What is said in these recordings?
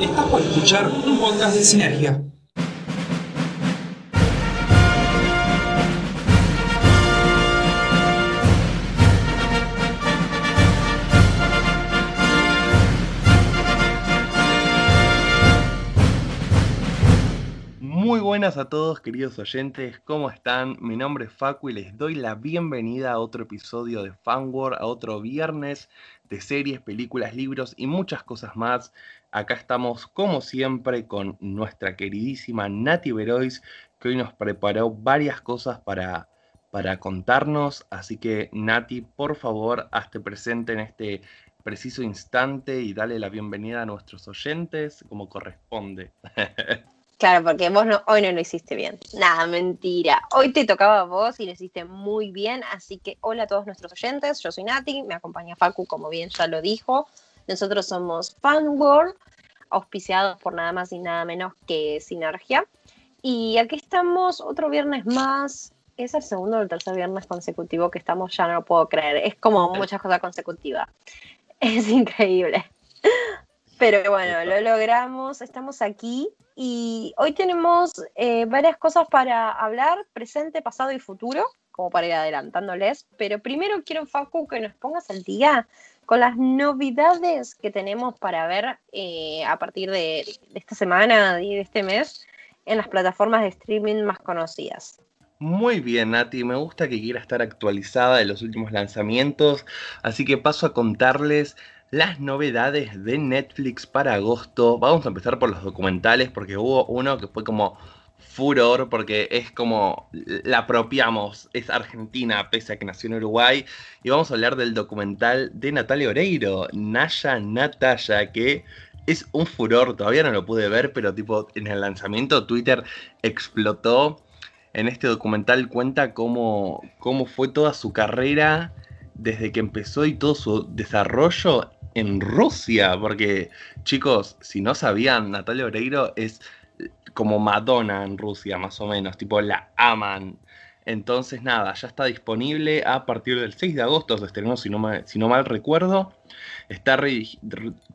Estás por escuchar un podcast de Sinergia. Muy buenas a todos queridos oyentes, ¿cómo están? Mi nombre es Facu y les doy la bienvenida a otro episodio de Fanworld, a otro viernes de series, películas, libros y muchas cosas más. Acá estamos como siempre con nuestra queridísima Nati Verois, que hoy nos preparó varias cosas para, para contarnos. Así que Nati, por favor, hazte presente en este preciso instante y dale la bienvenida a nuestros oyentes como corresponde. Claro, porque vos no, hoy no lo hiciste bien. Nada, mentira. Hoy te tocaba a vos y lo hiciste muy bien. Así que hola a todos nuestros oyentes. Yo soy Nati, me acompaña Facu, como bien ya lo dijo. Nosotros somos Fanworld, auspiciados por nada más y nada menos que Sinergia. Y aquí estamos otro viernes más. Es el segundo o el tercer viernes consecutivo que estamos, ya no lo puedo creer. Es como muchas cosas consecutivas. Es increíble. Pero bueno, lo logramos, estamos aquí y hoy tenemos eh, varias cosas para hablar, presente, pasado y futuro, como para ir adelantándoles. Pero primero quiero, Facu, que nos pongas al día con las novedades que tenemos para ver eh, a partir de, esta semana y de este mes en las plataformas de streaming más conocidas. Muy bien, Nati, me gusta que quiera estar actualizada de los últimos lanzamientos, así que paso a contarles las novedades de Netflix para agosto. Vamos a empezar por los documentales porque hubo uno que fue como furor porque es como la apropiamos, es argentina pese a que nació en Uruguay y vamos a hablar del documental de Natalia Oreiro, Naya Natalia, que es un furor, todavía no lo pude ver, pero tipo en el lanzamiento Twitter explotó. En este documental cuenta cómo, cómo fue toda su carrera desde que empezó y todo su desarrollo en Rusia, porque chicos, si no sabían, Natalia Oreiro es como Madonna en Rusia, más o menos, tipo la aman. Entonces nada, ya está disponible a partir del 6 de agosto, se estrenó si no mal, si no mal recuerdo. Está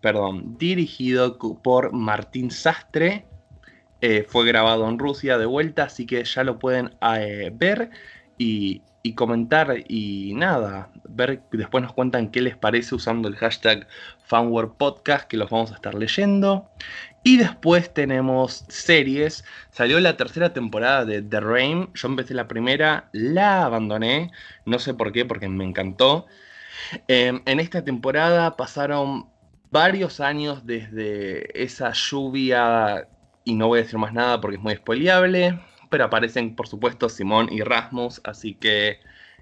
perdón, dirigido por Martín Sastre. Eh, fue grabado en Rusia de vuelta, así que ya lo pueden eh, ver. Y, y comentar y nada, ver, después nos cuentan qué les parece usando el hashtag Podcast que los vamos a estar leyendo. Y después tenemos series. Salió la tercera temporada de The Rain. Yo empecé la primera, la abandoné. No sé por qué, porque me encantó. Em, en esta temporada pasaron varios años desde esa lluvia. Y no voy a decir más nada porque es muy spoileable pero aparecen por supuesto Simón y Rasmus, así que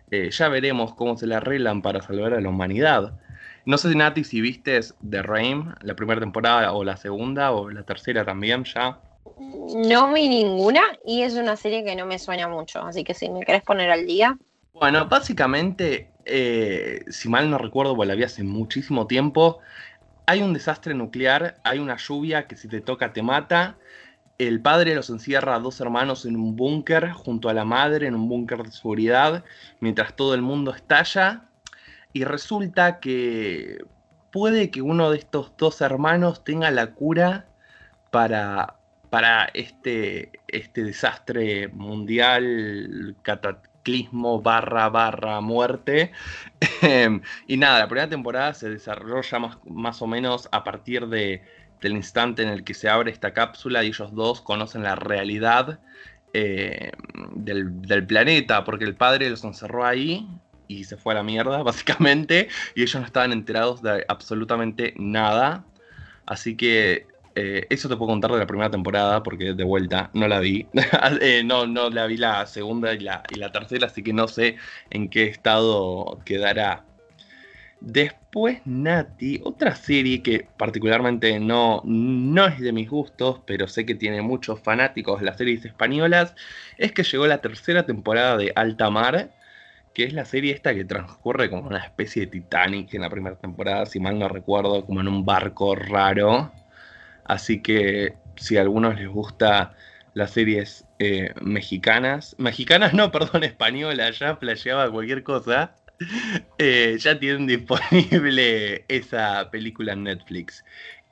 eh, ya veremos cómo se le arreglan para salvar a la humanidad. No sé, Nati, si viste The Rain, la primera temporada o la segunda o la tercera también ya. No vi ninguna y es una serie que no me suena mucho, así que si me querés poner al día. Bueno, básicamente, eh, si mal no recuerdo, porque la vi hace muchísimo tiempo, hay un desastre nuclear, hay una lluvia que si te toca te mata, el padre los encierra a dos hermanos en un búnker junto a la madre en un búnker de seguridad mientras todo el mundo estalla y resulta que puede que uno de estos dos hermanos tenga la cura para, para este, este desastre mundial, cataclismo barra barra muerte. y nada, la primera temporada se desarrolla más, más o menos a partir de del instante en el que se abre esta cápsula y ellos dos conocen la realidad eh, del, planeta, porque el padre los encerró ahí y se fue a la mierda, básicamente, y ellos no estaban enterados de absolutamente nada. Así que eh, eso te puedo contar de la primera temporada, porque de vuelta no la vi. Eh, no, no la vi la segunda y la, y la tercera, así que no sé en qué estado quedará. Después, Nati, otra serie que particularmente no, no es de mis gustos, pero sé que tiene muchos fanáticos de las series españolas, es que llegó la tercera temporada de Alta Mar, que es la serie esta que transcurre como una especie de Titanic en la primera temporada, si mal no recuerdo, como en un barco raro. Así que si a algunos les gusta las series eh, mexicanas, mexicanas no, perdón, españolas, ya flasheaba cualquier cosa. Eh, ya tienen disponible esa película en Netflix.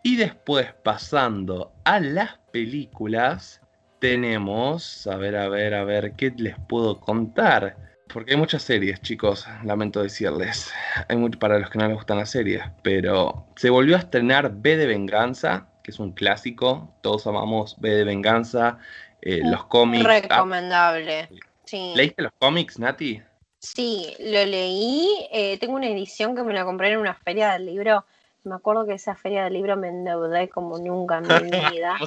Y después, pasando a las películas, tenemos, a ver, a ver, a ver, ¿qué les puedo contar? Porque hay muchas series, chicos, lamento decirles. Hay mucho para los que no les gustan las series, pero se volvió a estrenar B de Venganza, que es un clásico. Todos amamos B de Venganza, eh, los cómics. ah, Recomendable. Sí. ¿Leíste los cómics, Nati? Sí, lo leí. eh, tengo una edición que me la compré en una feria del libro. Me acuerdo que esa feria del libro me endeudé como nunca en mi vida.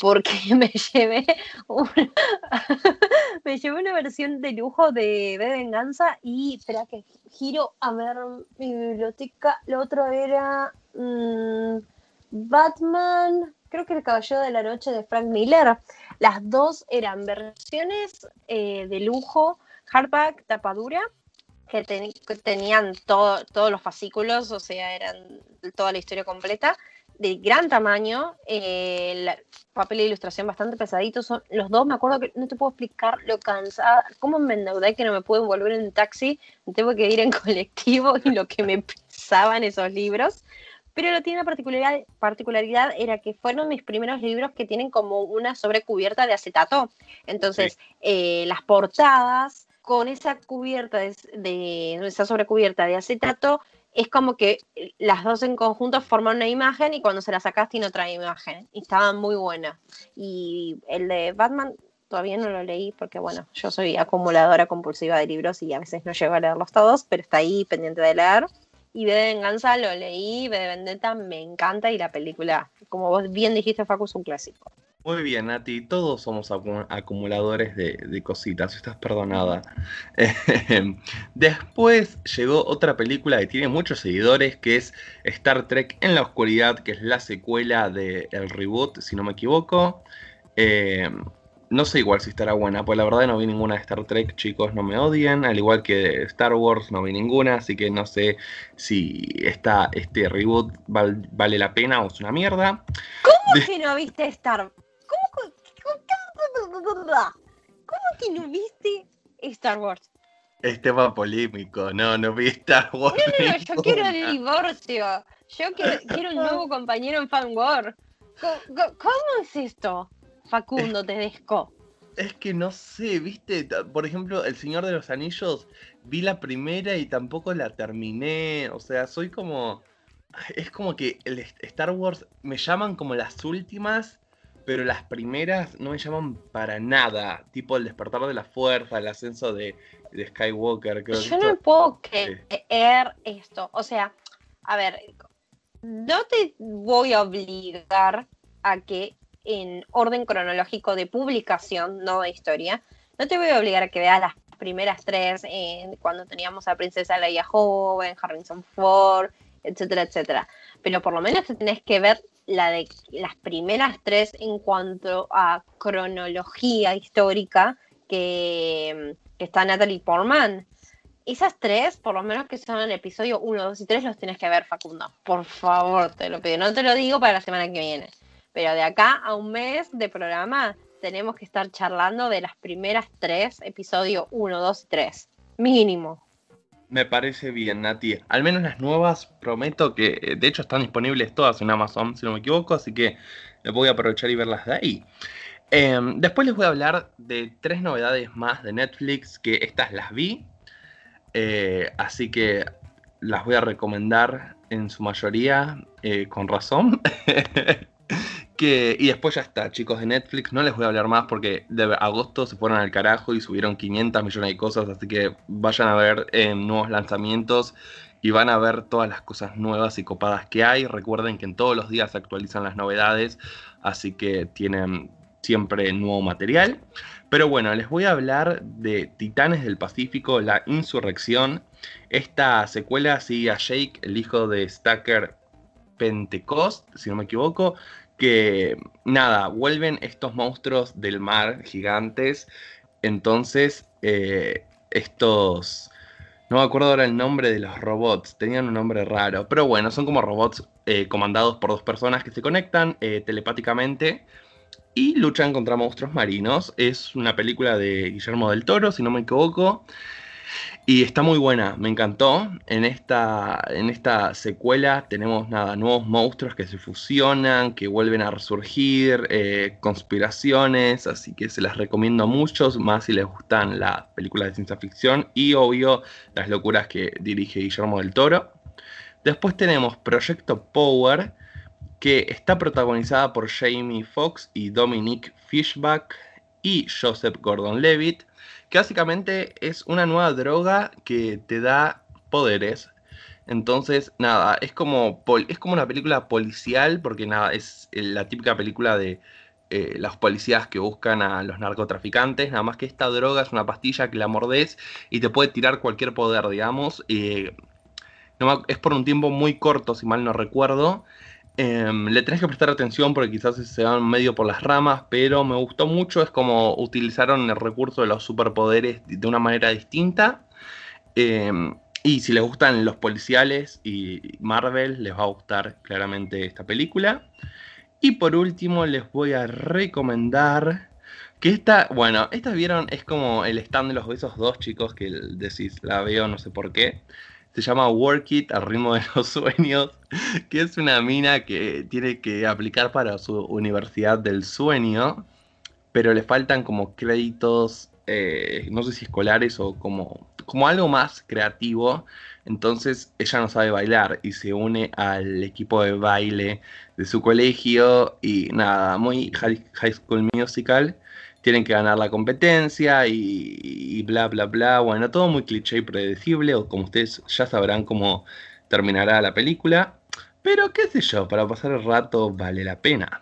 Porque me llevé una, me llevé una versión de lujo de B de Venganza y espera que giro a ver mi biblioteca. Lo otro era mm, Batman, creo que El Caballero de la Noche de Frank Miller. Las dos eran versiones eh, de lujo, hardback, tapadura, que, teni- que tenían todo- todos los fascículos, o sea, eran toda la historia completa de gran tamaño, eh, la- papel de ilustración bastante pesadito. Son los dos, me acuerdo que no te puedo explicar lo cansada, cómo me endeudé que no me pude volver en taxi, me tengo que ir en colectivo y lo que me pesaban esos libros. Pero lo tiene una particularidad, particularidad era que fueron mis primeros libros que tienen como una sobrecubierta de acetato. Entonces, eh, las portadas con esa cubierta de, esa sobrecubierta de acetato es como que las dos en conjunto forman una imagen y cuando se la sacas tiene otra imagen. Y estaban muy buenas. Y el de Batman todavía no lo leí porque, bueno, yo soy acumuladora compulsiva de libros y a veces no llego a leerlos todos, pero está ahí pendiente de leer. Y B de Venganza lo leí, B de Vendetta me encanta y la película, como vos bien dijiste, Facu, es un clásico. Muy bien, Nati, todos somos acu- acumuladores de, de cositas, estás perdonada. Eh, Después llegó otra película que tiene muchos seguidores, que es Star Trek en la Oscuridad, que es la secuela del reboot, si no me equivoco. Eh, no sé igual si estará buena, pues la verdad no vi ninguna de Star Trek, chicos, no me odien, al igual que de Star Wars no vi ninguna, así que no sé si esta, este reboot val- vale la pena o es una mierda. ¿Cómo que no viste Star ¿Cómo, que- ¿Cómo que no viste Star Wars? Este va polémico, no, no vi Star Wars. No, no, yo quiero el divorcio. Yo quiero, un nuevo compañero en Fan War. ¿Cómo, es esto, Facundo Tedesco? Es que no sé, viste, por ejemplo, El Señor de los Anillos, vi la primera y tampoco la terminé, o sea, soy como... Es como que el Star Wars me llaman como las últimas, pero las primeras no me llaman para nada, tipo El Despertar de la Fuerza, El Ascenso de, de Skywalker, creo que Yo no esto- puedo creer esto. O sea, a ver, no te voy a obligar a que en orden cronológico de publicación, no de historia, no te voy a obligar a que veas las primeras tres eh, cuando teníamos a Princesa Leia joven, Harrison Ford, etcétera, etcétera. Pero por lo menos te tenés que ver la de las primeras tres en cuanto a cronología histórica que, está Natalie Portman. Esas tres, por lo menos que son el episodio 1, 2 y 3, los tienes que ver, Facundo. Por favor, te lo pido. No te lo digo para la semana que viene. Pero de acá a un mes de programa tenemos que estar charlando de las primeras tres, episodio 1, 2 y 3. Mínimo. Me parece bien, Nati. Al menos las nuevas, prometo que eh, de hecho están disponibles todas en Amazon, si no me equivoco, así que voy a aprovechar y verlas de ahí. Em, después les voy a hablar de tres novedades más de Netflix, que estas las vi, eh, así que las voy a recomendar en su mayoría eh, con razón. Y después ya está, chicos de Netflix. No les voy a hablar más porque de agosto se fueron al carajo y subieron 500 millones de cosas. Así que vayan a ver eh, nuevos lanzamientos y van a ver todas las cosas nuevas y copadas que hay. Recuerden que en todos los días se actualizan las novedades. Así que tienen siempre nuevo material. Pero bueno, les voy a hablar de Titanes del Pacífico, la insurrección. Esta secuela sigue a Jake, el hijo de Stacker Pentecost, si no me equivoco que nada, vuelven estos monstruos del mar gigantes. Entonces, eh, estos... No me acuerdo ahora el nombre de los robots, tenían un nombre raro, pero bueno, son como robots eh, comandados por dos personas que se conectan eh, telepáticamente y luchan contra monstruos marinos. Es una película de Guillermo del Toro, si no me equivoco. Y está muy buena, me encantó. En esta, en esta secuela tenemos nada, nuevos monstruos que se fusionan, que vuelven a resurgir, eh, conspiraciones, así que se las recomiendo a muchos, más si les gustan las películas de ciencia ficción y obvio las locuras que dirige Guillermo del Toro. Después tenemos Proyecto Power, que está protagonizada por Jamie Foxx y Dominic Fishback y Joseph Gordon-Levitt que básicamente es una nueva droga que te da poderes. Entonces, nada, es como, es como una película policial, porque nada, es eh, la típica película de eh, las policías que buscan a los narcotraficantes, nada más que esta droga es una pastilla que la mordes y te puede tirar cualquier poder, digamos. es por un tiempo muy corto, si mal no recuerdo. Em, le tenés que prestar atención porque quizás se van medio por las ramas, pero me gustó mucho. Es como utilizaron el recurso de los superpoderes de una manera distinta. Em, y si les gustan los policiales y Marvel, les va a gustar claramente esta película. Y por último, les voy a recomendar que esta, bueno, esta vieron, es como el stand de los besos dos chicos que decís, la veo, no sé por qué se llama Work It al ritmo de los sueños, que es una mina que tiene que aplicar para su universidad del sueño, pero le faltan como créditos, eh, no sé si escolares o como, como algo más creativo. Entonces ella no sabe bailar y se une al equipo de baile de su colegio y nada, muy High School Musical tienen que ganar la competencia y, bla, bla, bla. Bueno, todo muy cliché y predecible, o como ustedes ya sabrán cómo terminará la película. Pero qué sé yo, para pasar el rato vale la pena.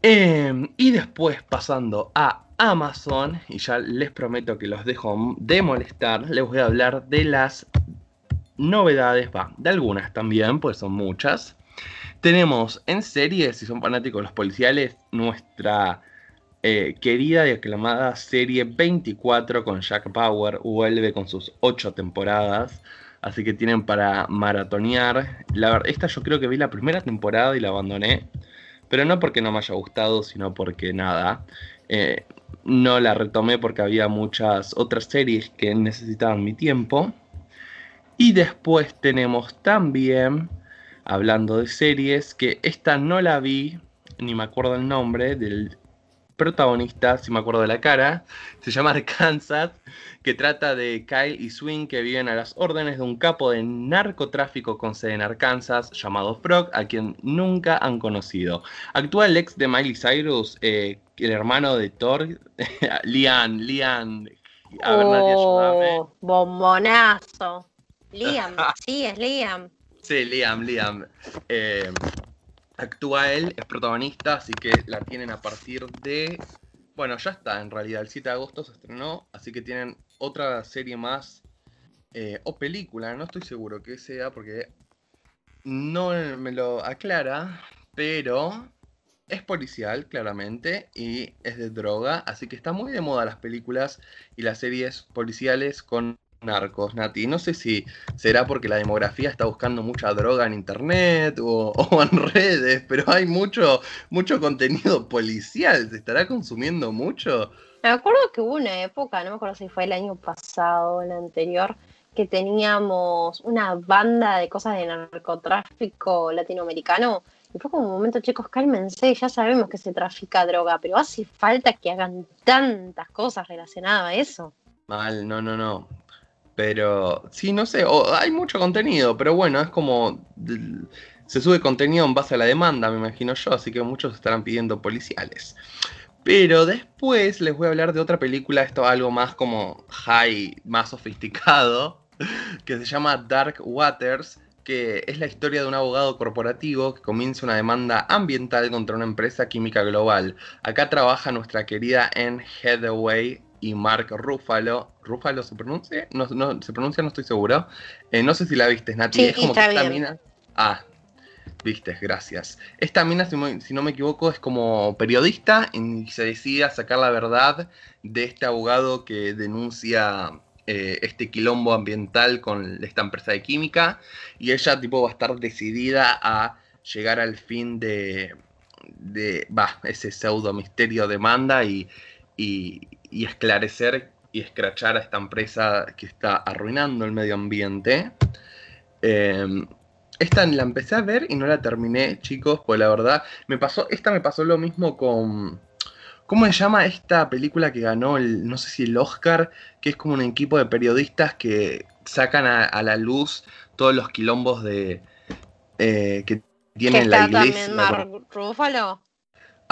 Em, y después pasando a Amazon, y ya les prometo que los dejo de molestar, les voy a hablar de las novedades, va, de algunas también, pues son muchas. Tenemos en series, si son fanáticos los policiales, nuestra eh, querida y aclamada serie 24 con Jack Bauer vuelve con sus 8 temporadas. Así que tienen para maratonear. Esta yo creo que vi la primera temporada y la abandoné. Pero no porque no me haya gustado, sino porque nada. Eh, no la retomé porque había muchas otras series que necesitaban mi tiempo. Y después tenemos también, hablando de series, que esta no la vi, ni me acuerdo el nombre, del protagonista, si me acuerdo de la cara, se llama Arkansas, que trata de Kyle y Swing que viven a las órdenes de un capo de narcotráfico con sede en Arkansas llamado Frog, a quien nunca han conocido. Actúa el ex de Miley Cyrus, eh, el hermano de Thor, Liam, Liam. A ver, oh, bombonazo. Liam, sí, es Liam. Sí, Liam, Liam. Eh, actúa él, es protagonista, así que la tienen a partir de... Bueno, ya está, en realidad, el 7 de agosto se estrenó, así que tienen otra serie más, eh, o película, no estoy seguro que sea, porque no me lo aclara, pero es policial, claramente, y es de droga, así que está muy de moda las películas y las series policiales con narcos, Nati. No sé si será porque la demografía está buscando mucha droga en internet o, en redes, pero hay mucho, mucho contenido policial. ¿Se estará consumiendo mucho? Me acuerdo que hubo una época, no me acuerdo si fue el año pasado o el anterior, que teníamos una banda de cosas de narcotráfico latinoamericano. Y fue como un momento, chicos, cálmense, ya sabemos que se trafica droga, pero hace falta que hagan tantas cosas relacionadas a eso. Mal, no, no, no. Pero sí, no sé, hay mucho contenido, pero bueno, es como se sube contenido en base a la demanda, me imagino yo, así que muchos estarán pidiendo policiales. Pero después les voy a hablar de otra película, esto algo más como high, más sofisticado, que se llama Dark Waters, que es la historia de un abogado corporativo que comienza una demanda ambiental contra una empresa química global. Acá trabaja nuestra querida Anne Hathaway y Mark Ruffalo. ¿Ruffalo se pronuncia? No, no, se pronuncia, no estoy seguro. Eh, no sé si la viste, Nati. Sí, es como que esta mina. Ah, viste, gracias. Esta mina, si, no me equivoco, es como periodista y se decide a sacar la verdad de este abogado que denuncia eh, este quilombo ambiental con esta empresa de química. Y ella, tipo, va a estar decidida a llegar al fin de. de. va, ese pseudo misterio de Manda y y, esclarecer y escrachar a esta empresa que está arruinando el medio ambiente. Em, esta la empecé a ver y no la terminé, chicos, pues la verdad me pasó, esta me pasó lo mismo con, ¿cómo se llama esta película que ganó el, no sé si el Oscar, que es como un equipo de periodistas que sacan a, la luz todos los quilombos de eh, que tiene la iglesia. También?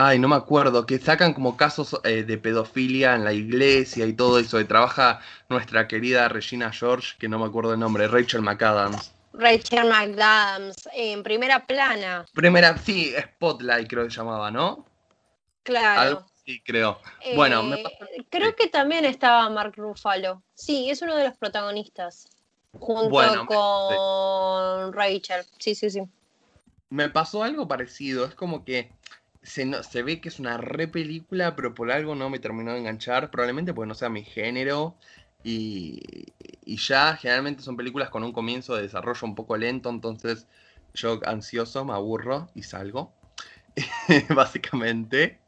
Ay, no me acuerdo, que sacan como casos eh, de pedofilia en la iglesia y todo eso, y trabaja nuestra querida Regina George, que no me acuerdo el nombre, Rachel McAdams. Rachel McAdams, en primera plana. Primera, sí, Spotlight creo que se llamaba, ¿no? Claro. sí, creo. bueno, me eh, creo que también estaba Mark Ruffalo. Sí, es uno de los protagonistas. Junto con Rachel. Sí, sí, sí. Me pasó algo parecido. Es como que se, se ve que es una re película, pero por algo no me terminó de enganchar. Probablemente porque no sea mi género. Y, ya generalmente son películas con un comienzo de desarrollo un poco lento, entonces yo ansioso me aburro y salgo, básicamente.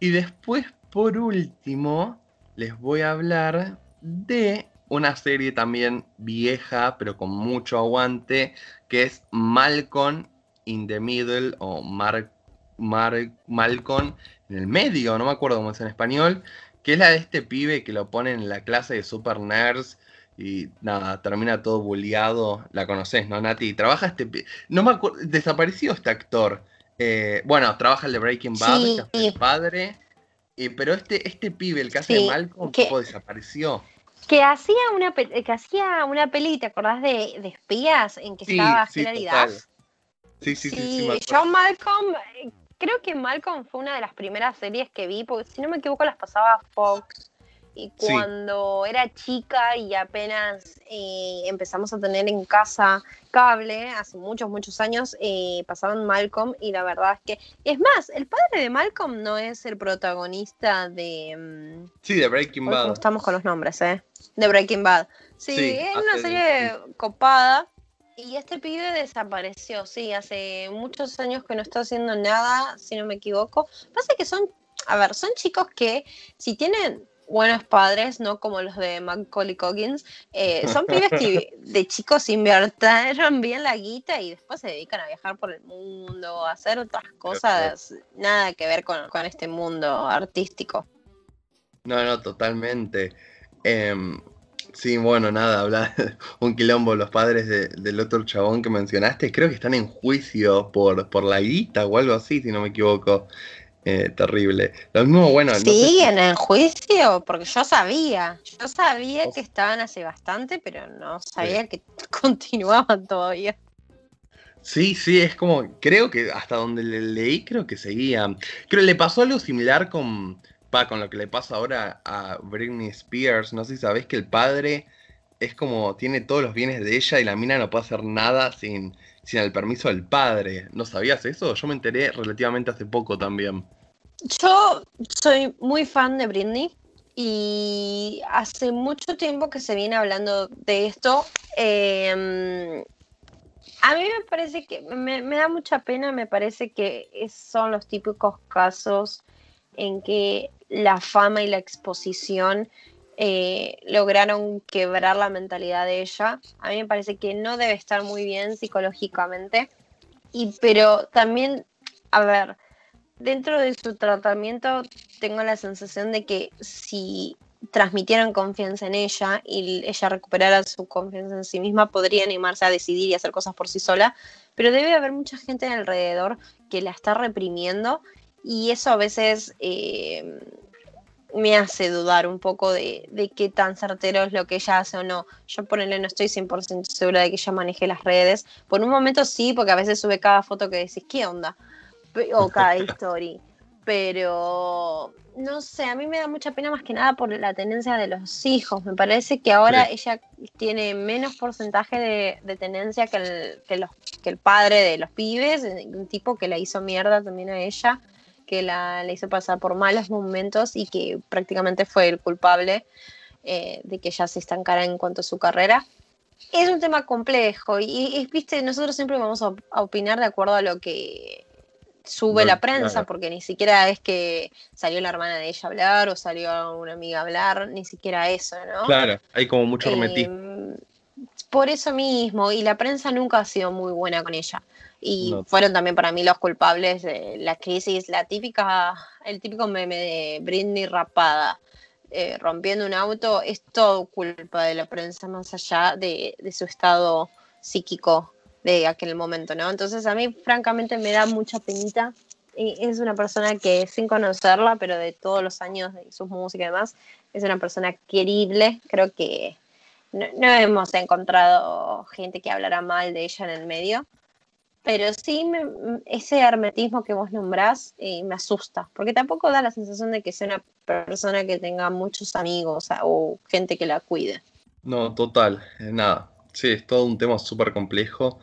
Y después, por último, les voy a hablar de una serie también vieja, pero con mucho aguante, que es Malcolm in the Middle o Mar Malcolm en el medio, no me acuerdo cómo es en español, que es la de este pibe que lo pone en la clase de Super Nerds y nada, termina todo bulleado. La conoces, ¿no, Nati? Trabaja este. No me acuerdo. Desapareció este actor. Eh, bueno, trabaja el de Breaking Bad, el padre. pero este, este pibe, el que hace de Malcolm, que, desapareció. Que hacía una que hacía una peli, ¿te acordás de, de espías? En que estaba sí, Hilary Sí, sí, sí. sí, John Malcolm creo que Malcolm fue una de las primeras series que vi, porque si no me equivoco las pasaba Fox. Y cuando era chica y apenas eh, empezamos a tener en casa cable, hace muchos, muchos años, eh, pasaban Malcolm y la verdad es que... Es más, el padre de Malcolm no es el protagonista de... Mm, sí, de Breaking Bad. Estamos con los nombres, ¿eh? De Breaking Bad. Sí, es una serie copada y este pibe desapareció, sí, hace muchos años que no está haciendo nada, si no me equivoco. Pasa que son, a ver, son chicos que si tienen buenos padres, no como los de Macaulay Coggins, eh, son pibes que de chicos invirtieron bien la guita y después se dedican a viajar por el mundo, a hacer otras cosas, nada que ver con, este mundo artístico. No, no, totalmente. Em, Sí, bueno, nada, habla un quilombo los padres del otro chabón que mencionaste. Creo que están en juicio por, por la guita o algo así, si no me equivoco. Eh, terrible. Lo mismo, bueno. ¿Siguen en juicio? Porque yo sabía. Yo sabía que estaban hace bastante, pero no sabía que continuaban todavía. Sí, sí, es como. Creo que hasta donde le leí, creo que seguían. Creo que le pasó algo similar con con lo que le pasa ahora a Britney Spears, no sé si sabés que el padre es como, tiene todos los bienes de ella y la mina no puede hacer nada sin, sin el permiso del padre. ¿No sabías eso? Yo me enteré relativamente hace poco también. Yo soy muy fan de Britney y hace mucho tiempo que se viene hablando de esto. Em, a mí me parece que me, me, da mucha pena, me parece que son los típicos casos en que la fama y la exposición eh, lograron quebrar la mentalidad de ella. A mí me parece que no debe estar muy bien psicológicamente. Y, pero también, a ver, dentro de su tratamiento tengo la sensación de que si transmitieran confianza en ella y ella recuperara su confianza en sí misma, podría animarse a decidir y hacer cosas por sí sola, pero debe haber mucha gente alrededor que la está reprimiendo y eso a veces eh, me hace dudar un poco de, qué tan certero es lo que ella hace o no. Yo por no estoy 100% segura de que ella maneje las redes. Por un momento sí, porque a veces sube cada foto que decís, ¿qué onda? O cada story. Pero no sé, a mí me da mucha pena más que nada por la tenencia de los hijos. Me parece que ahora ella tiene menos porcentaje de, de tenencia que el, que, los, que el padre de los pibes, un tipo que la hizo mierda también a ella que la, hizo pasar por malos momentos y que prácticamente fue el culpable eh, de que ella se estancara en cuanto a su carrera. Es un tema complejo y, viste, nosotros siempre vamos a, opinar de acuerdo a lo que sube la prensa, porque ni siquiera es que salió la hermana de ella a hablar o salió una amiga a hablar, ni siquiera eso, ¿no? Claro, hay como mucho hermetismo. Em, por eso mismo, y la prensa nunca ha sido muy buena con ella. Y fueron también para mí los culpables de la crisis, la típica, el típico meme de Britney rapada. Eh, rompiendo un auto, es todo culpa de la prensa, más allá de, de su estado psíquico de aquel momento, ¿no? Entonces a mí francamente me da mucha penita. Es una persona que sin conocerla, pero de todos los años de su música y demás, es una persona querible. Creo que no, hemos encontrado gente que hablara mal de ella en el medio. Pero sí, ese hermetismo que vos nombrás eh, me asusta, porque tampoco da la sensación de que sea una persona que tenga muchos amigos o gente que la cuide. No, total, eh, nada. Sí, es todo un tema súper complejo,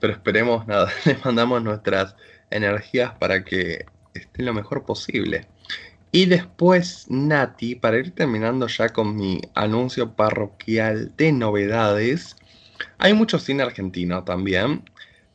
pero esperemos, nada, le mandamos nuestras energías para que esté lo mejor posible. Y después, Nati, para ir terminando ya con mi anuncio parroquial de novedades, hay mucho cine argentino también,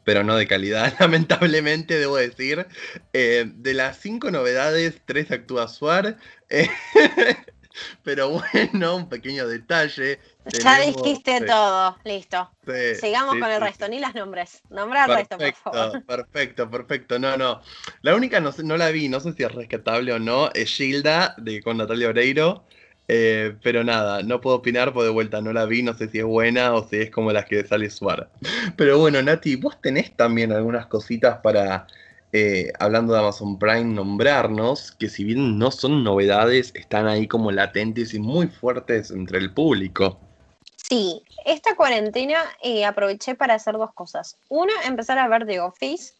pero no de calidad, lamentablemente, debo decir. Eh, de las cinco novedades, tres actúa Suar. Eh, pero bueno, un pequeño detalle. Ya dijiste todo, listo. Sigamos con el resto, ni las nombres. Nombra el resto, por favor. Perfecto, perfecto. No, no. La única no, no la vi, no sé si es rescatable o no, es Gilda, de, con Natalia Oreiro. Eh, pero nada, no puedo opinar, por de vuelta no la vi, no sé si es buena o si es como las que sale Suara. Pero bueno, Nati, vos tenés también algunas cositas para eh, hablando de Amazon Prime, nombrarnos, que si bien no son novedades, están ahí como latentes y muy fuertes entre el público. Sí, esta cuarentena eh, aproveché para hacer dos cosas. Una, empezar a ver The Office,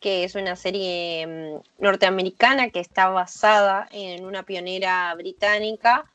que es una serie mm, norteamericana que está basada en una pionera británica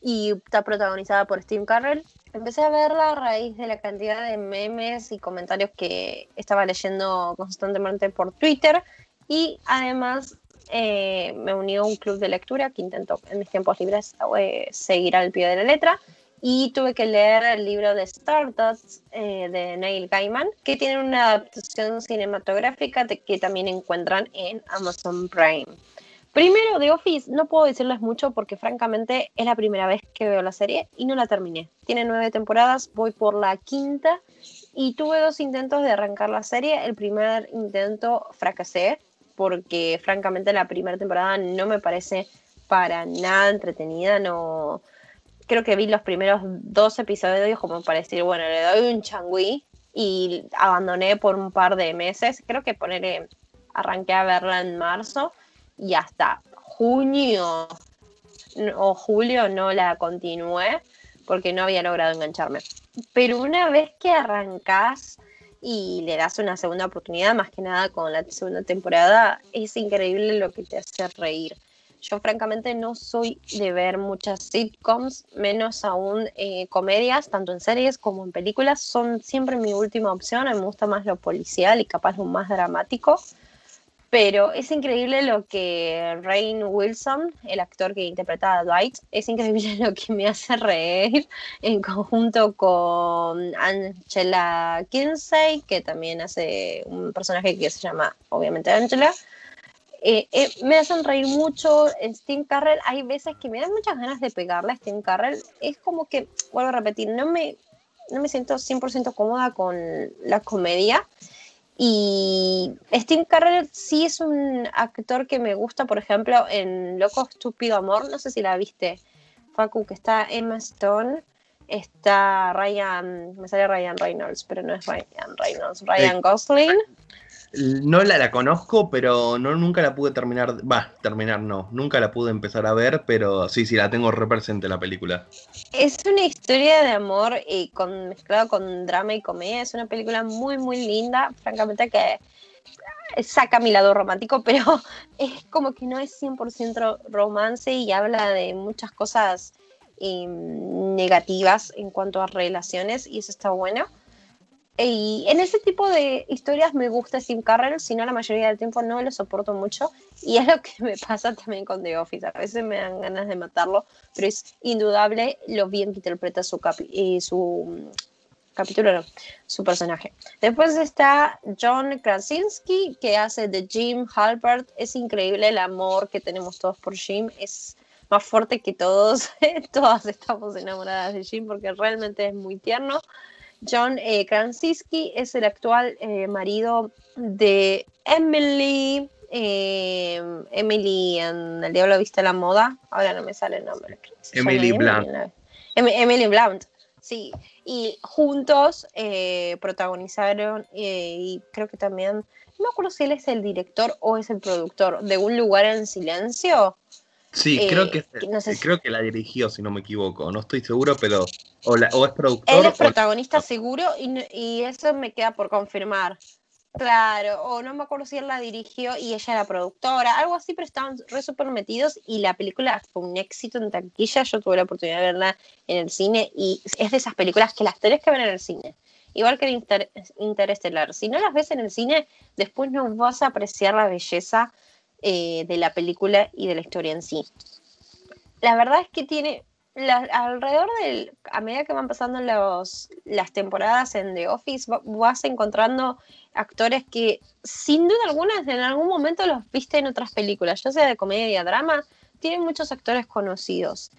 y está protagonizada por Steve Carell. Empecé a verla a raíz de la cantidad de memes y comentarios que estaba leyendo constantemente por Twitter y además eh, me unió a un club de lectura que intento en mis tiempos libres eh, seguir al pie de la letra y tuve que leer el libro de Stardust eh, de Neil Gaiman que tiene una adaptación cinematográfica que también encuentran en Amazon Prime. Primero, The Office, no puedo decirles mucho porque francamente es la primera vez que veo la serie y no la terminé. Tiene nueve temporadas, voy por la quinta y tuve dos intentos de arrancar la serie. El primer intento fracasé porque francamente la primera temporada no me parece para nada entretenida. No, creo que vi los primeros dos episodios como para decir, bueno, le doy un changui y abandoné por un par de meses. Creo que poner, arranqué a verla en marzo y hasta junio o julio no la continué porque no había logrado engancharme. Pero una vez que arrancas y le das una segunda oportunidad, más que nada con la segunda temporada, es increíble lo que te hace reír. Yo francamente no soy de ver muchas sitcoms, menos aún eh, comedias, tanto en series como en películas. Son siempre mi última opción, a mí me gusta más lo policial y capaz lo más dramático. Pero es increíble lo que Rain Wilson, el actor que interpreta a Dwight, es increíble lo que me hace reír en conjunto con Angela Kinsey, que también hace un personaje que se llama, obviamente, Angela. Eh, eh, me hacen reír mucho. En Steve Carrell hay veces que me dan muchas ganas de pegarle a Steve Carrell. Es como que, vuelvo a repetir, no me, no me siento 100% cómoda con la comedia. Y Steve Carell sí es un actor que me gusta, por ejemplo, en Loco Estúpido Amor, no sé si la viste, Facu, que está Emma Stone, está Ryan, me sale Ryan Reynolds, pero no es Ryan Reynolds, Ryan Gosling. No la, la conozco, pero no nunca la pude terminar. Va, terminar no. Nunca la pude empezar a ver, pero sí, sí, la tengo represente la película. Es una historia de amor y con, mezclado con drama y comedia. Es una película muy, muy linda. Francamente, que saca mi lado romántico, pero es como que no es 100% romance y habla de muchas cosas em, negativas en cuanto a relaciones y eso está bueno. Y en ese tipo de historias me gusta Steve Carrell, si no la mayoría del tiempo no lo soporto mucho. Y es lo que me pasa también con The Office. A veces me dan ganas de matarlo, pero es indudable lo bien que interpreta su, capi su mm, capítulo, no, su personaje. Después está John Krasinski, que hace de Jim Halpert. Es increíble el amor que tenemos todos por Jim. Es más fuerte que todos. Todas estamos enamoradas de Jim porque realmente es muy tierno. John eh, Krasinski es el actual eh, marido de Emily. eh, Emily en El Diablo Viste la Moda. Ahora no me sale el nombre. Emily Blunt. ¿no? Em- Emily Blunt, sí. Y juntos eh, protagonizaron, eh, y creo que también, no me acuerdo si él es el director o es el productor de Un lugar en silencio. Sí, Eh, creo que que no sé si- creo que la dirigió, si no me equivoco. No estoy seguro, pero o, la- o es productor Él es o- protagonista seguro y, y eso me queda por confirmar. Claro, o no me acuerdo si él la dirigió y ella era productora, algo así, pero estaban re súper metidos y la película fue un éxito en taquilla. Yo tuve la oportunidad de verla en el cine y es de esas películas que las tenés que ver en el cine. Igual que Inter- Interestelar. Si no las ves en el cine, después no vas a apreciar la belleza eh, de la película y de la historia en sí. La verdad es que tiene, alrededor del, a medida que van pasando las temporadas en The Office, va- vas encontrando actores que sin duda alguna en algún momento los viste en otras películas, ya sea de comedia, drama, tienen muchos actores conocidos.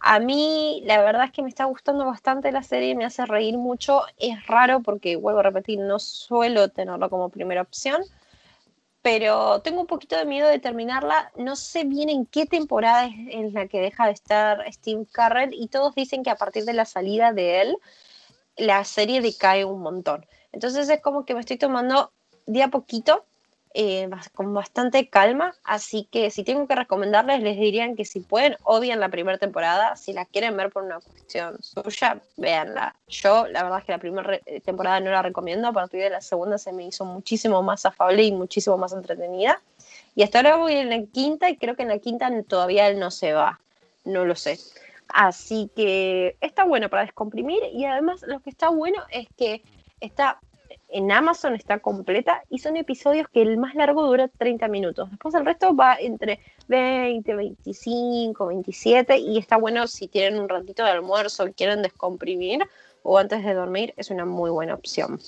A mí la verdad es que me está gustando bastante la serie, me hace reír mucho, es raro porque, vuelvo a repetir, no suelo tenerlo como primera opción, pero tengo un poquito de miedo de terminarla. No sé bien en qué temporada es en la que deja de estar Steve Carrell y todos dicen que a partir de la salida de él, la serie decae un montón. Entonces es como que me estoy tomando de a poquito, eh, con bastante calma, así que si tengo que recomendarles, les dirían que si pueden, odien la primera temporada, si la quieren ver por una cuestión suya, véanla. Yo la verdad es que la primera eh, temporada no la recomiendo, a partir de la segunda se me hizo muchísimo más afable y muchísimo más entretenida. Y hasta ahora voy en la quinta y creo que en la quinta todavía él no se va, no lo sé. Así que está bueno para descomprimir y además lo que está bueno es que está en Amazon, está completa y son episodios que el más largo dura 30 minutos. Después el resto va entre 20, 25, 27 y está bueno si tienen un ratito de almuerzo quieren descomprimir o antes de dormir, es una muy buena opción.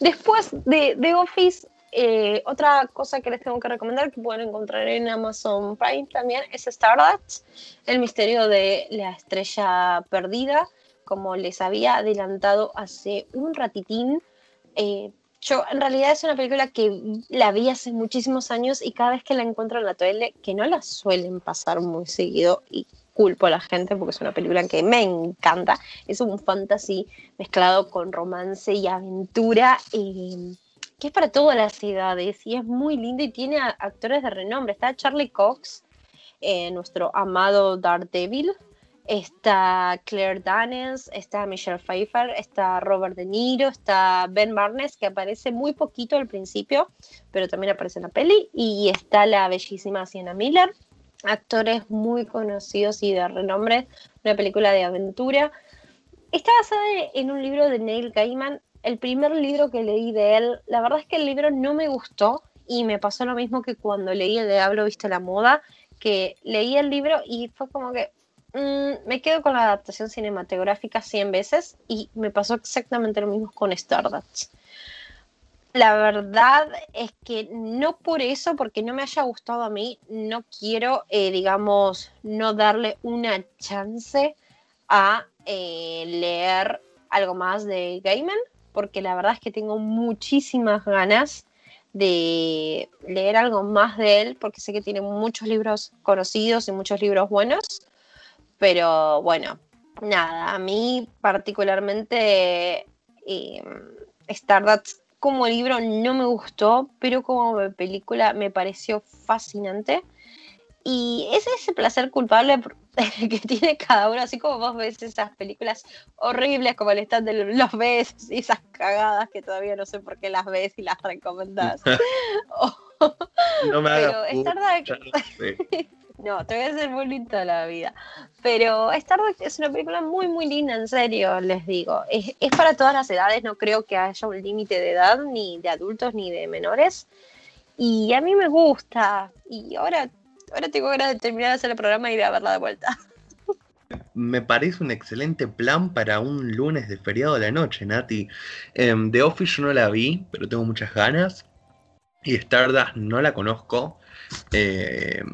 Después de The Office, eh, otra cosa que les tengo que recomendar que pueden encontrar en Amazon Prime también es Stardust, el misterio de la estrella perdida, como les había adelantado hace un ratitín. eh, yo en realidad es una película que la vi hace muchísimos años y cada vez que la encuentro en la tele, que no la suelen pasar muy seguido y culpo a la gente porque es una película que me encanta, es un fantasy mezclado con romance y aventura. eh, que es para todas las edades y es muy lindo y tiene actores de renombre. Está Charlie Cox, eh, nuestro amado Daredevil, está Claire Danes, está Michelle Pfeiffer, está Robert De Niro, está Ben Barnes, que aparece muy poquito al principio, pero también aparece en la peli, y está la bellísima Sienna Miller, actores muy conocidos y de renombre, una película de aventura. Está basada en un libro de Neil Gaiman, el primer libro que leí de él, la verdad es que el libro no me gustó y me pasó lo mismo que cuando leí El Diablo Viste la Moda, que leí el libro y fue como que mm, me quedo con la adaptación cinematográfica 100 veces y me pasó exactamente lo mismo con Stardust. La verdad es que no por eso, porque no me haya gustado a mí, no quiero, eh, digamos, no darle una chance a eh, leer algo más de Gaiman, porque la verdad es que tengo muchísimas ganas de leer algo más de él, porque sé que tiene muchos libros conocidos y muchos libros buenos, pero bueno, nada, a mí particularmente eh, Stardust como libro no me gustó, pero como película me pareció fascinante. Y es ese placer culpable que tiene cada uno, así como vos ves esas películas horribles como el stand de los ves y esas cagadas que todavía no sé por qué las ves y las recomendás. No me Pero hagas Stardust, ya lo sé. No, te voy a hacer muy linda la vida. Pero Stardust es una película muy, muy linda, en serio, les digo. Es, es para todas las edades, no creo que haya un límite de edad, ni de adultos, ni de menores. Y a mí me gusta. Y ahora, ahora tengo ganas de terminar de hacer el programa y ir a verla de vuelta. me parece un excelente plan para un lunes de feriado de la noche, Nati. Em, The Office yo no la vi, pero tengo muchas ganas. Y Stardust no la conozco. Em,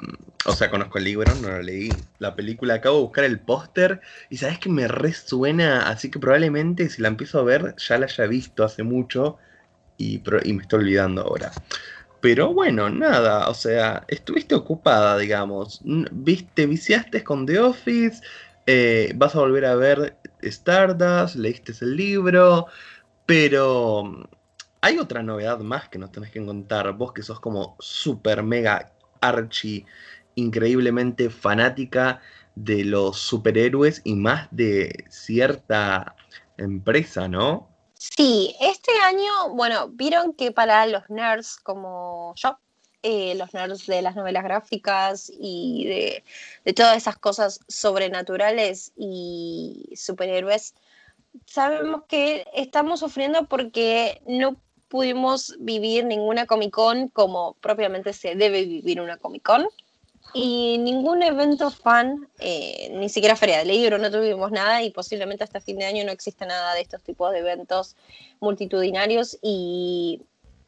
o sea, conozco el libro, no lo leí. La película, acabo de buscar el póster y sabes que me resuena, así que probablemente si la empiezo a ver ya la haya visto hace mucho y, y me estoy olvidando ahora. Pero bueno, nada, o sea, estuviste ocupada, digamos. Viste, viciaste con The Office, eh, vas a volver a ver Stardust, leíste el libro, pero mm, hay otra novedad más que nos tenés que contar. Vos que sos como super mega archi, increíblemente fanática de los superhéroes y más de cierta empresa, ¿no? Sí, este año, bueno, vieron que para los nerds como yo, eh, los nerds de las novelas gráficas y de, todas esas cosas sobrenaturales y superhéroes, sabemos que estamos sufriendo porque no pudimos vivir ninguna Comic Con como propiamente se debe vivir una Comic Con. Y ningún evento fan, eh, ni siquiera feria de libro, no tuvimos nada y posiblemente hasta fin de año no exista nada de estos tipos de eventos multitudinarios y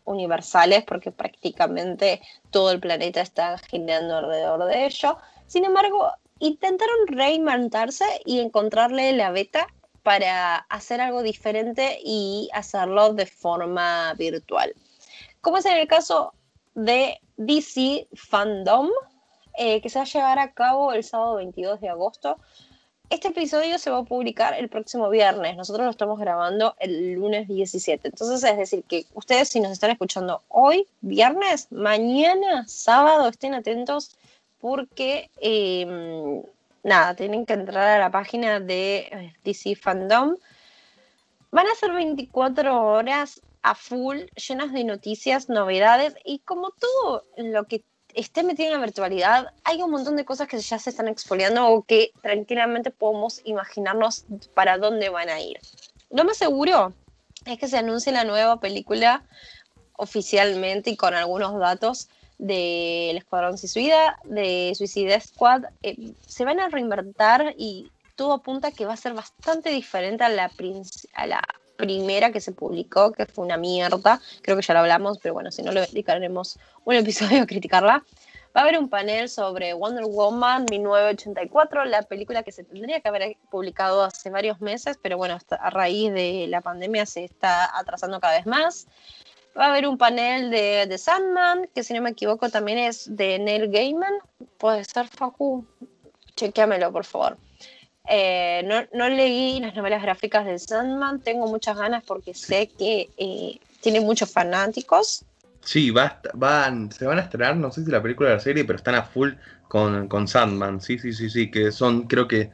universales porque prácticamente todo el planeta está girando alrededor de ello. Sin embargo, intentaron reinventarse y encontrarle la beta para hacer algo diferente y hacerlo de forma virtual. Como es en el caso de DC Fandom, eh, que se va a llevar a cabo el sábado 22 de agosto este episodio se va a publicar el próximo viernes. Nosotros lo estamos grabando el lunes 17. Entonces, es decir, que ustedes si nos están escuchando hoy, viernes, mañana, sábado, estén atentos porque, em, nada, tienen que entrar a la página de eh, DC Fandom. Van a ser 24 horas a full, llenas de noticias, novedades y como todo lo que esté metido en la virtualidad, hay un montón de cosas que ya se están expoliando o que tranquilamente podemos imaginarnos para dónde van a ir. Lo más seguro es que se anuncie la nueva película oficialmente y con algunos datos del Escuadrón Suicida, de Suicide Squad. Eh, se van a reinventar y todo apunta que va a ser bastante diferente a la, a la primera que se publicó, que fue una mierda. Creo que ya lo hablamos, pero bueno, si no lo dedicaremos un episodio a criticarla. Va a haber un panel sobre Wonder Woman 1984, la película que se tendría que haber publicado hace varios meses, pero bueno, a raíz de la pandemia se está atrasando cada vez más. Va a haber un panel de, de Sandman, que si no me equivoco también es de Neil Gaiman. Puede ser Facu. Chequéamelo, por favor. Eh, no, leí las novelas gráficas de Sandman, tengo muchas ganas porque sé que eh, tiene muchos fanáticos. Sí, va, van, se van a estrenar, no sé si la película de la serie, pero están a full con, con Sandman, sí, sí, sí, sí, que son, creo que,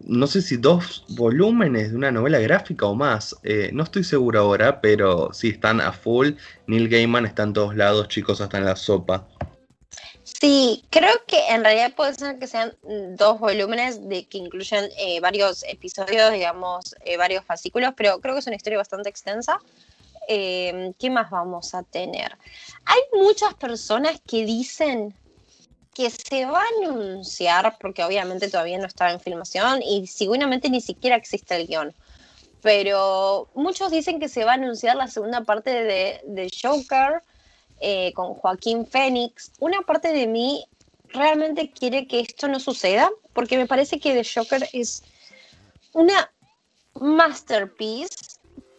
no sé si dos volúmenes de una novela gráfica o más, eh, no estoy seguro ahora, pero sí, están a full. Neil Gaiman está en todos lados, chicos, hasta en la sopa. Sí, creo que en realidad puede ser que sean dos volúmenes de que incluyen eh, varios episodios, digamos, eh, varios fascículos, pero creo que es una historia bastante extensa. Em, ¿Qué más vamos a tener? Hay muchas personas que dicen que se va a anunciar, porque obviamente todavía no está en filmación y seguramente ni siquiera existe el guion, pero muchos dicen que se va a anunciar la segunda parte de, de Joker eh, con Joaquín Fénix, una parte de mí realmente quiere que esto no suceda, porque me parece que The Joker es una masterpiece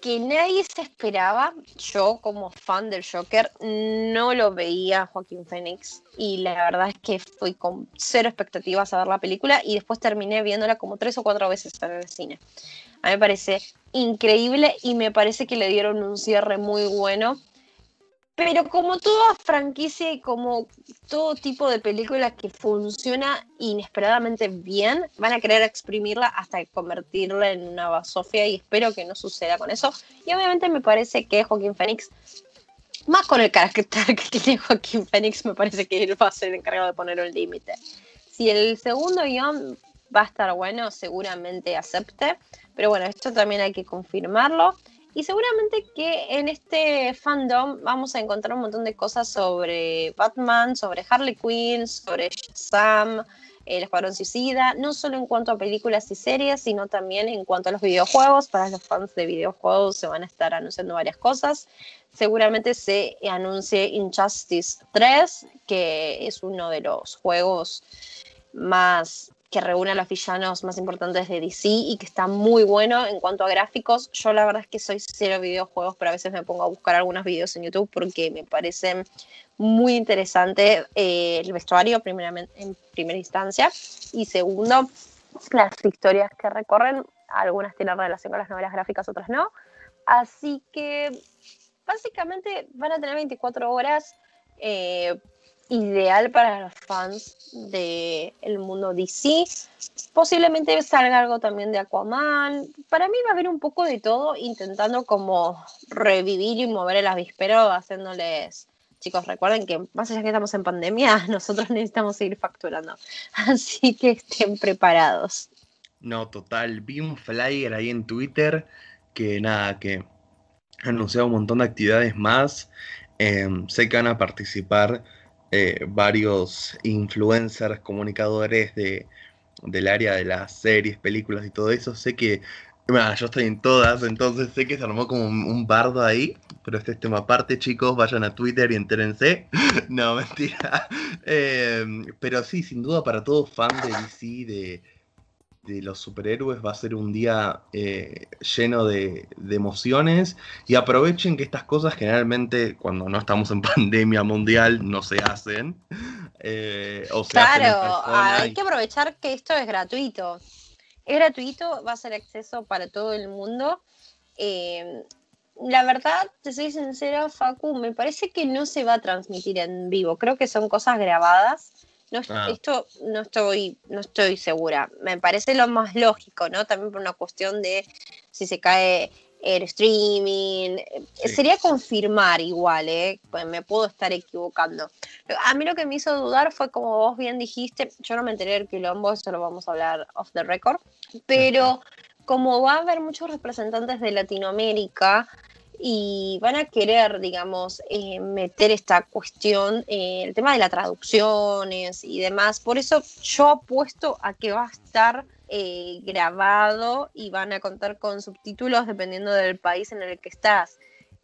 que nadie se esperaba. Yo, como fan del Joker, no lo veía Joaquín Phoenix y la verdad es que fui con cero expectativas a ver la película y después terminé viéndola como tres o cuatro veces en el cine. A mí me parece increíble y me parece que le dieron un cierre muy bueno pero como toda franquicia y como todo tipo de película que funciona inesperadamente bien, van a querer exprimirla hasta convertirla en una basofia y espero que no suceda con eso. Y obviamente me parece que Joaquín Phoenix, más con el carácter que tiene Joaquín Phoenix, me parece que él va a ser el encargado de poner un límite. Si el segundo guion va a estar bueno, seguramente acepte. Pero bueno, esto también hay que confirmarlo. Y seguramente que en este fandom vamos a encontrar un montón de cosas sobre Batman, sobre Harley Quinn, sobre Sam, El Escuadrón Suicida, no solo en cuanto a películas y series, sino también en cuanto a los videojuegos. Para los fans de videojuegos se van a estar anunciando varias cosas. Seguramente se anuncie Injustice 3, que es uno de los juegos más que reúne a los villanos más importantes de DC y que está muy bueno en cuanto a gráficos. Yo la verdad es que soy cero videojuegos, pero a veces me pongo a buscar algunos videos en YouTube porque me parecen muy interesante eh, el vestuario primeramente, en primera instancia y segundo las historias que recorren. Algunas tienen relación con las novelas gráficas, otras no. Así que básicamente van a tener 24 horas eh, ideal para los fans del el mundo DC. Posiblemente salga algo también de Aquaman. Para mí va a haber un poco de todo, intentando como revivir y mover el avispero, haciéndoles... Chicos, recuerden que más allá que estamos en pandemia, nosotros necesitamos seguir facturando. Así que estén preparados. No, total. Vi un flyer ahí en Twitter que nada, que anunciaba un montón de actividades más. Em, sé que van a participar eh, varios influencers, comunicadores de, del área de las series, películas y todo eso. Sé que, bueno, yo estoy en todas, entonces sé que se armó como un, bardo ahí, pero este es tema aparte, chicos, vayan a Twitter y entérense. no, mentira. Eh, pero sí, sin duda para todos fans de DC, de de los superhéroes va a ser un día eh, lleno de, emociones y aprovechen que estas cosas generalmente cuando no estamos en pandemia mundial no se hacen. Eh, claro, hay que aprovechar que esto es gratuito. Es gratuito, va a ser acceso para todo el mundo. Eh, la verdad, te soy sincera, Facu, me parece que no se va a transmitir en vivo. Creo que son cosas grabadas no, ah. Esto no estoy, no estoy segura. Me parece lo más lógico, ¿no? También por una cuestión de si se cae el streaming. Sería confirmar igual, ¿eh? Pues me puedo estar equivocando. A mí lo que me hizo dudar fue, como vos bien dijiste, yo no me enteré del quilombo, eso lo vamos a hablar off the record, pero como va a haber muchos representantes de Latinoamérica, y van a querer, digamos, eh, meter esta cuestión, eh, el tema de las traducciones y demás. Por eso yo apuesto a que va a estar eh, grabado y van a contar con subtítulos dependiendo del país en el que estás.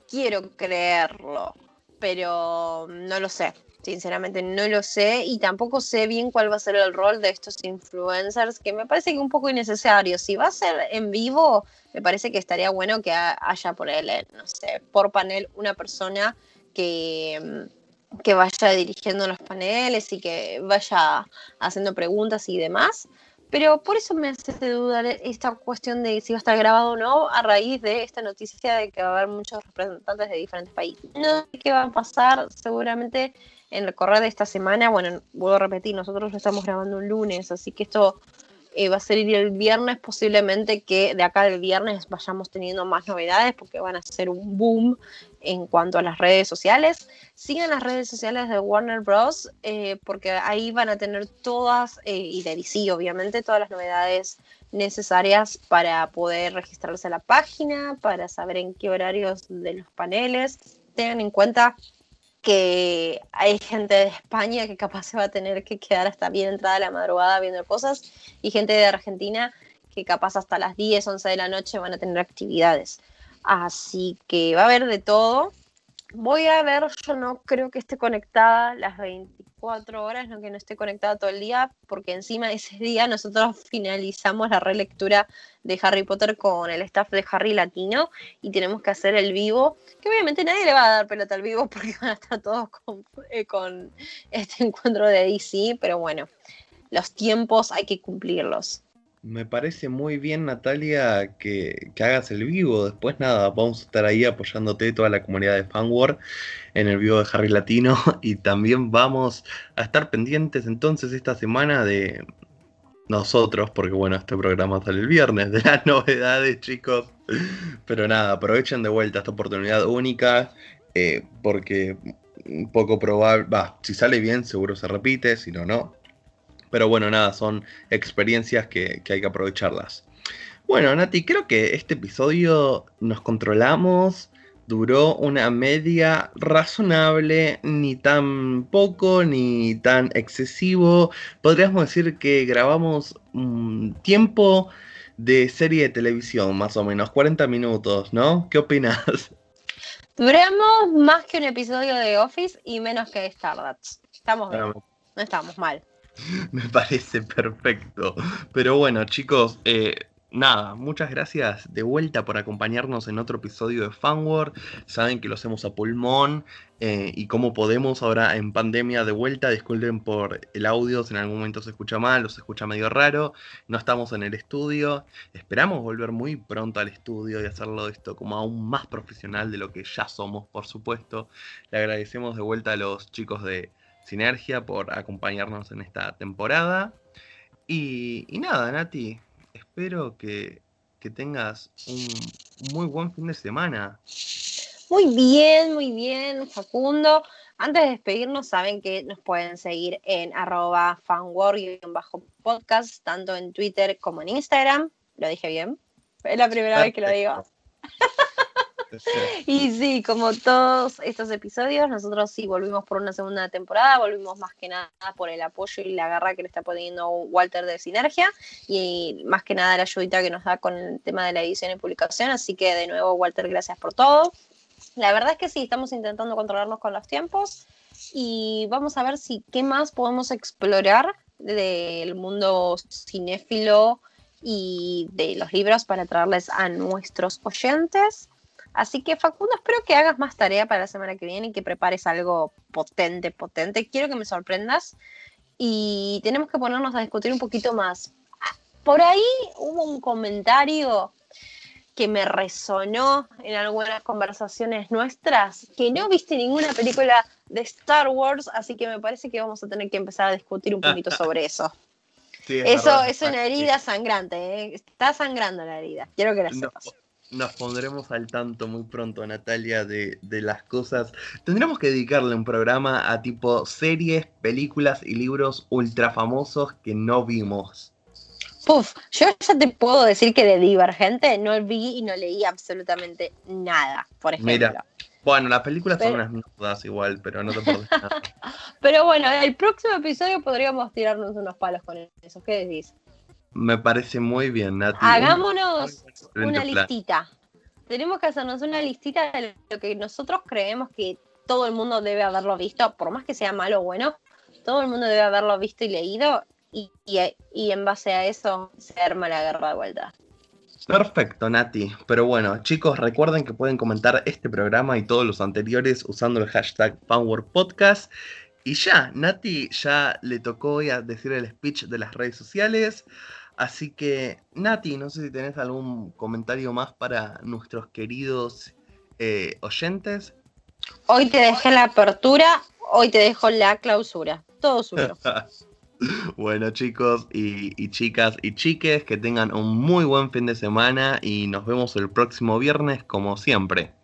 Quiero creerlo, pero no lo sé. Sinceramente no lo sé y tampoco sé bien cuál va a ser el rol de estos influencers, que me parece que un poco innecesario. Si va a ser en vivo, me parece que estaría bueno que haya por él, no sé, por panel una persona que, que vaya dirigiendo los paneles y que vaya haciendo preguntas y demás. Pero por eso me hace dudar esta cuestión de si va a estar grabado o no a raíz de esta noticia de que va a haber muchos representantes de diferentes países. No sé qué va a pasar, seguramente en el correr de esta semana, bueno, vuelvo a repetir, nosotros lo estamos grabando un lunes, así que esto eh, va a ser el viernes, posiblemente que de acá del viernes vayamos teniendo más novedades porque van a ser un boom en cuanto a las redes sociales. Sigan las redes sociales de Warner Bros. Eh, porque ahí van a tener todas, eh, y de DC obviamente, todas las novedades necesarias para poder registrarse a la página, para saber en qué horarios de los paneles. Tengan en cuenta que hay gente de España que capaz se va a tener que quedar hasta bien entrada la madrugada viendo cosas y gente de Argentina que capaz hasta las 10, 11 de la noche van a tener actividades. Así que va a haber de todo. Voy a ver, yo no creo que esté conectada las 24 horas, no que no esté conectada todo el día, porque encima ese día nosotros finalizamos la relectura de Harry Potter con el staff de Harry Latino y tenemos que hacer el vivo, que obviamente nadie le va a dar pelota al vivo porque van a estar todos con, eh, con este encuentro de DC, pero bueno, los tiempos hay que cumplirlos. Me parece muy bien, Natalia, que, hagas el vivo. Después, nada, vamos a estar ahí apoyándote toda la comunidad de Fanwar en el vivo de Harry Latino. Y también vamos a estar pendientes entonces esta semana de nosotros, porque bueno, este programa sale el viernes, de las novedades, chicos. Pero nada, aprovechen de vuelta esta oportunidad única, eh, porque un poco probable, va, si sale bien, seguro se repite, si no, no. Pero bueno, nada, son experiencias que, hay que aprovecharlas. Bueno, Nati, creo que este episodio nos controlamos, duró una media razonable, ni tan poco, ni tan excesivo. Podríamos decir que grabamos un tiempo de serie de televisión, más o menos, 40 minutos, ¿no? ¿Qué opinas? Duramos más que un episodio de Office y menos que Stardust. Estamos bien, no estamos mal. Me parece perfecto. Pero bueno, chicos, eh, nada, muchas gracias de vuelta por acompañarnos en otro episodio de Fanword. Saben que lo hacemos a pulmón eh, y como podemos ahora en pandemia de vuelta. Disculpen por el audio, si en algún momento se escucha mal o se escucha medio raro. No estamos en el estudio. Esperamos volver muy pronto al estudio y hacerlo esto como aún más profesional de lo que ya somos, por supuesto. Le agradecemos de vuelta a los chicos de Sinergia por acompañarnos en esta temporada. Y, y nada, Nati, espero que, que tengas un muy buen fin de semana. Muy bien, muy bien, Facundo. Antes de despedirnos, saben que nos pueden seguir en arroba fanwar-podcast, tanto en Twitter como en Instagram. ¿Lo dije bien? Es la primera vez que lo digo. Y sí, como todos estos episodios, nosotros sí volvimos por una segunda temporada, volvimos más que nada por el apoyo y la garra que le está poniendo Walter de Sinergia y más que nada la ayudita que nos da con el tema de la edición y publicación. Así que de nuevo, Walter, gracias por todo. La verdad es que sí, estamos intentando controlarnos con los tiempos y vamos a ver si qué más podemos explorar del mundo cinéfilo y de los libros para traerles a nuestros oyentes. Así que Facundo, espero que hagas más tarea para la semana que viene y que prepares algo potente, potente. Quiero que me sorprendas y tenemos que ponernos a discutir un poquito más. Por ahí hubo un comentario que me resonó en algunas conversaciones nuestras, que no viste ninguna película de Star Wars, así que me parece que vamos a tener que empezar a discutir un poquito sobre eso. Sí, es Eso verdad, es una sí. herida sangrante, ¿eh? está sangrando la herida, quiero que la No, sepas. Nos pondremos al tanto muy pronto, Natalia, de, de las cosas. Tendremos que dedicarle un programa a tipo series, películas y libros ultra famosos que no vimos. Puf, yo ya te puedo decir que de Divergente no vi y no leí absolutamente nada, por ejemplo. Mira. Bueno, las películas son Pero- unas mierdas igual, pero no te perdés nada. Pero bueno, el próximo episodio podríamos tirarnos unos palos con eso. ¿Qué decís? Me parece muy bien, Nati. Hagámonos Un una plan. listita. Tenemos que hacernos una listita de lo que nosotros creemos que todo el mundo debe haberlo visto, por más que sea malo o bueno, todo el mundo debe haberlo visto y leído, y, y- y en base a eso se arma la guerra de vuelta. Perfecto, Nati. Pero bueno, chicos, recuerden que pueden comentar este programa y todos los anteriores usando el hashtag PowerPodcast. Y ya, Nati ya le tocó hoy a decir el speech de las redes sociales. Así que, Nati, no sé si tenés algún comentario más para nuestros queridos eh, oyentes. Hoy te dejé la apertura, hoy te dejo la clausura. Todo suyo. Bueno, chicos y, y chicas y chiques, que tengan un muy buen fin de semana y nos vemos el próximo viernes como siempre.